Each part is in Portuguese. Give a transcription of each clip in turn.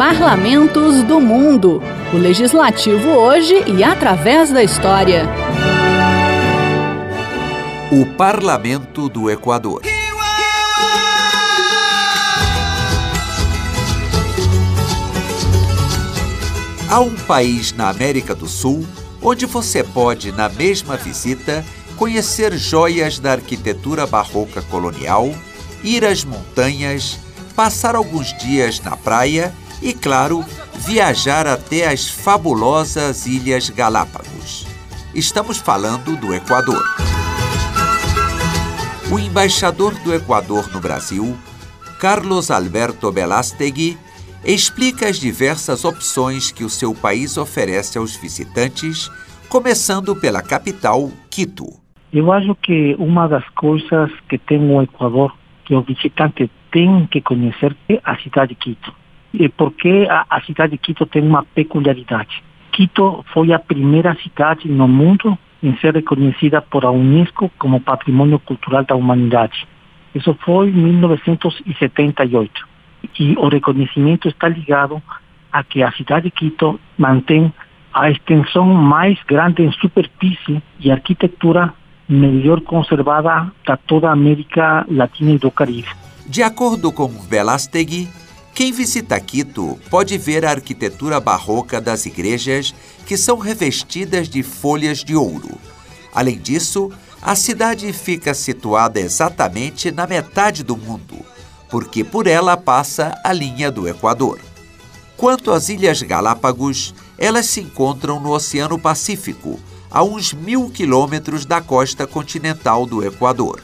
Parlamentos do Mundo. O legislativo hoje e através da história. O Parlamento do Equador. Há um país na América do Sul onde você pode, na mesma visita, conhecer joias da arquitetura barroca colonial, ir às montanhas, passar alguns dias na praia e, claro, viajar até as fabulosas Ilhas Galápagos. Estamos falando do Equador. O embaixador do Equador no Brasil, Carlos Alberto Belastegui, explica as diversas opções que o seu país oferece aos visitantes, começando pela capital, Quito. Eu acho que uma das coisas que tem o Equador que o visitante tem que conhecer é a cidade de Quito. Porque a, a cidade de Quito tem uma peculiaridade. Quito foi a primeira cidade no mundo em ser reconhecida por a Unesco como Patrimônio Cultural da Humanidade. Isso foi em 1978 e o reconhecimento está ligado a que a cidade de Quito mantém a extensão mais grande em superfície e arquitetura melhor conservada da toda a América Latina e do Caribe. De acordo com Velastegui, quem visita Quito pode ver a arquitetura barroca das igrejas que são revestidas de folhas de ouro. Além disso, a cidade fica situada exatamente na metade do mundo, porque por ela passa a linha do Equador. Quanto às Ilhas Galápagos, elas se encontram no Oceano Pacífico, a uns mil quilômetros da costa continental do Equador.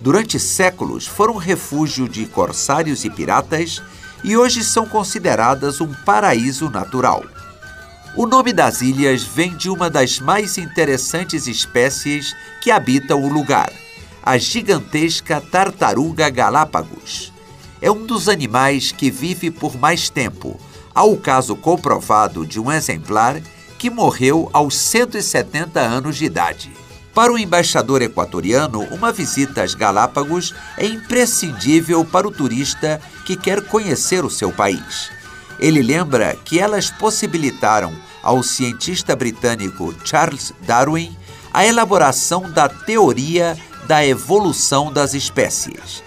Durante séculos foram refúgio de corsários e piratas e hoje são consideradas um paraíso natural. O nome das ilhas vem de uma das mais interessantes espécies que habitam o lugar a gigantesca tartaruga Galápagos. É um dos animais que vive por mais tempo. Há o caso comprovado de um exemplar que morreu aos 170 anos de idade. Para o embaixador equatoriano, uma visita às Galápagos é imprescindível para o turista que quer conhecer o seu país. Ele lembra que elas possibilitaram ao cientista britânico Charles Darwin a elaboração da teoria da evolução das espécies.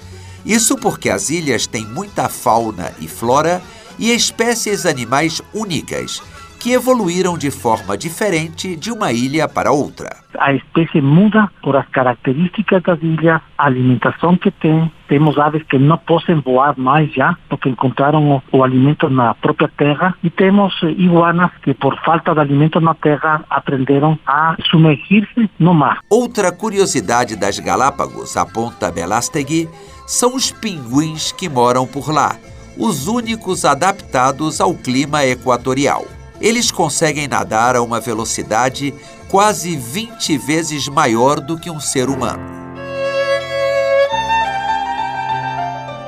Isso porque as ilhas têm muita fauna e flora e espécies animais únicas que evoluíram de forma diferente de uma ilha para outra. A espécie muda por as características das ilhas, a alimentação que tem. Temos aves que não podem voar mais já, porque encontraram o, o alimento na própria terra. E temos iguanas que, por falta de alimento na terra, aprenderam a submergir-se no mar. Outra curiosidade das Galápagos, aponta Belastegui, são os pinguins que moram por lá, os únicos adaptados ao clima equatorial eles conseguem nadar a uma velocidade quase 20 vezes maior do que um ser humano.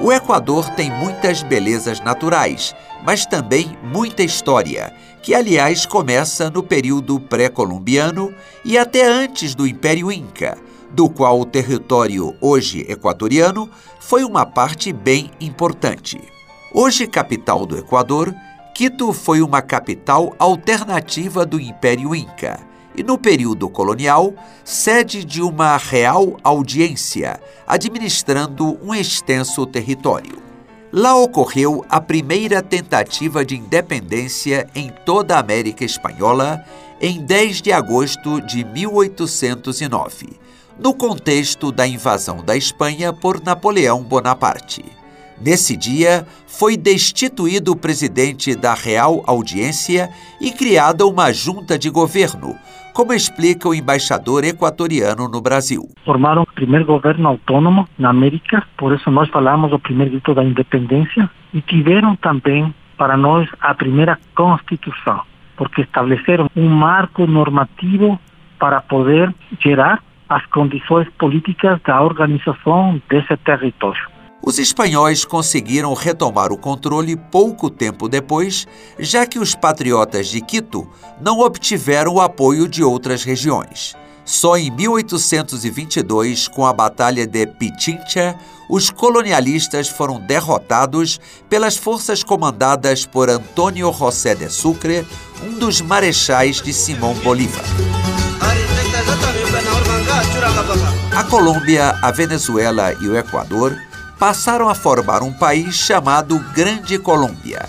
O Equador tem muitas belezas naturais, mas também muita história, que aliás começa no período pré-colombiano e até antes do Império Inca, do qual o território hoje equatoriano foi uma parte bem importante. Hoje capital do Equador, Quito foi uma capital alternativa do Império Inca e, no período colonial, sede de uma real audiência, administrando um extenso território. Lá ocorreu a primeira tentativa de independência em toda a América Espanhola em 10 de agosto de 1809, no contexto da invasão da Espanha por Napoleão Bonaparte. Nesse dia, foi destituído o presidente da Real Audiência e criada uma junta de governo, como explica o embaixador equatoriano no Brasil. Formaram o primeiro governo autônomo na América, por isso nós falamos do primeiro grito da independência, e tiveram também para nós a primeira Constituição, porque estabeleceram um marco normativo para poder gerar as condições políticas da organização desse território. Os espanhóis conseguiram retomar o controle pouco tempo depois, já que os patriotas de Quito não obtiveram o apoio de outras regiões. Só em 1822, com a Batalha de Pichincha, os colonialistas foram derrotados pelas forças comandadas por Antônio José de Sucre, um dos marechais de Simão Bolívar. A Colômbia, a Venezuela e o Equador passaram a formar um país chamado Grande Colômbia.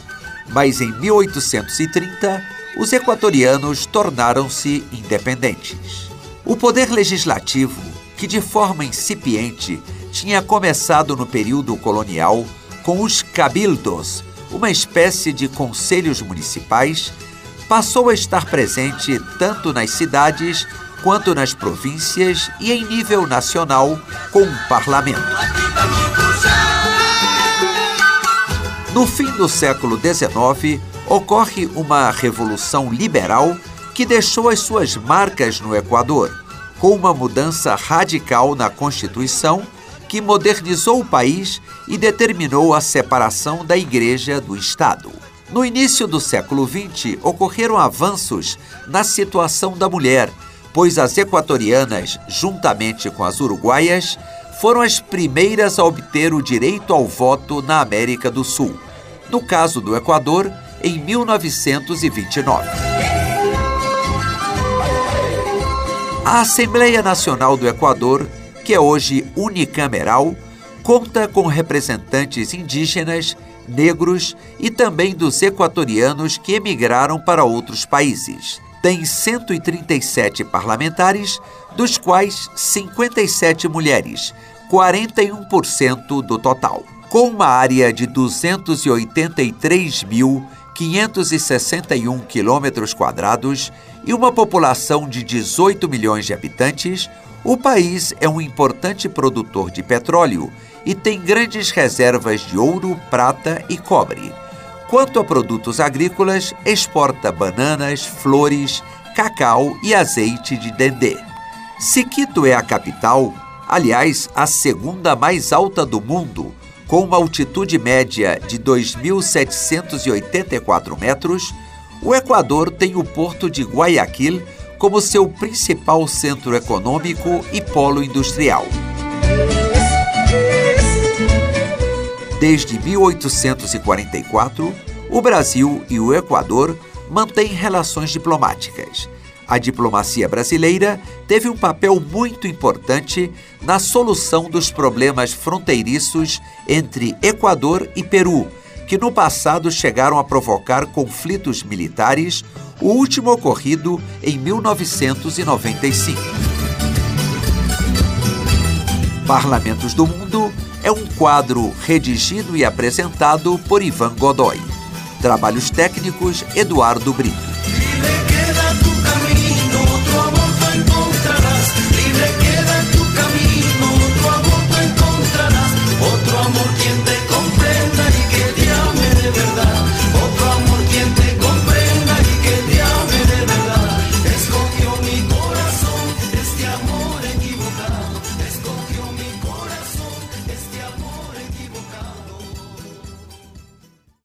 Mas em 1830, os equatorianos tornaram-se independentes. O poder legislativo, que de forma incipiente tinha começado no período colonial com os cabildos, uma espécie de conselhos municipais, passou a estar presente tanto nas cidades quanto nas províncias e em nível nacional com um parlamento. No fim do século XIX, ocorre uma revolução liberal que deixou as suas marcas no Equador, com uma mudança radical na Constituição que modernizou o país e determinou a separação da Igreja do Estado. No início do século XX, ocorreram avanços na situação da mulher, pois as equatorianas, juntamente com as uruguaias, foram as primeiras a obter o direito ao voto na América do Sul. No caso do Equador, em 1929. A Assembleia Nacional do Equador que é hoje unicameral, conta com representantes indígenas, negros e também dos equatorianos que emigraram para outros países. Tem 137 parlamentares, dos quais 57 mulheres, 41% do total. Com uma área de 283.561 quilômetros quadrados e uma população de 18 milhões de habitantes, o país é um importante produtor de petróleo e tem grandes reservas de ouro, prata e cobre. Quanto a produtos agrícolas, exporta bananas, flores, cacau e azeite de dendê. Se Quito é a capital, aliás, a segunda mais alta do mundo, com uma altitude média de 2.784 metros, o Equador tem o porto de Guayaquil como seu principal centro econômico e polo industrial. Desde 1844, o Brasil e o Equador mantêm relações diplomáticas. A diplomacia brasileira teve um papel muito importante na solução dos problemas fronteiriços entre Equador e Peru, que no passado chegaram a provocar conflitos militares o último ocorrido em 1995. Parlamentos do Mundo é um quadro redigido e apresentado por Ivan Godoy. Trabalhos técnicos Eduardo Brito.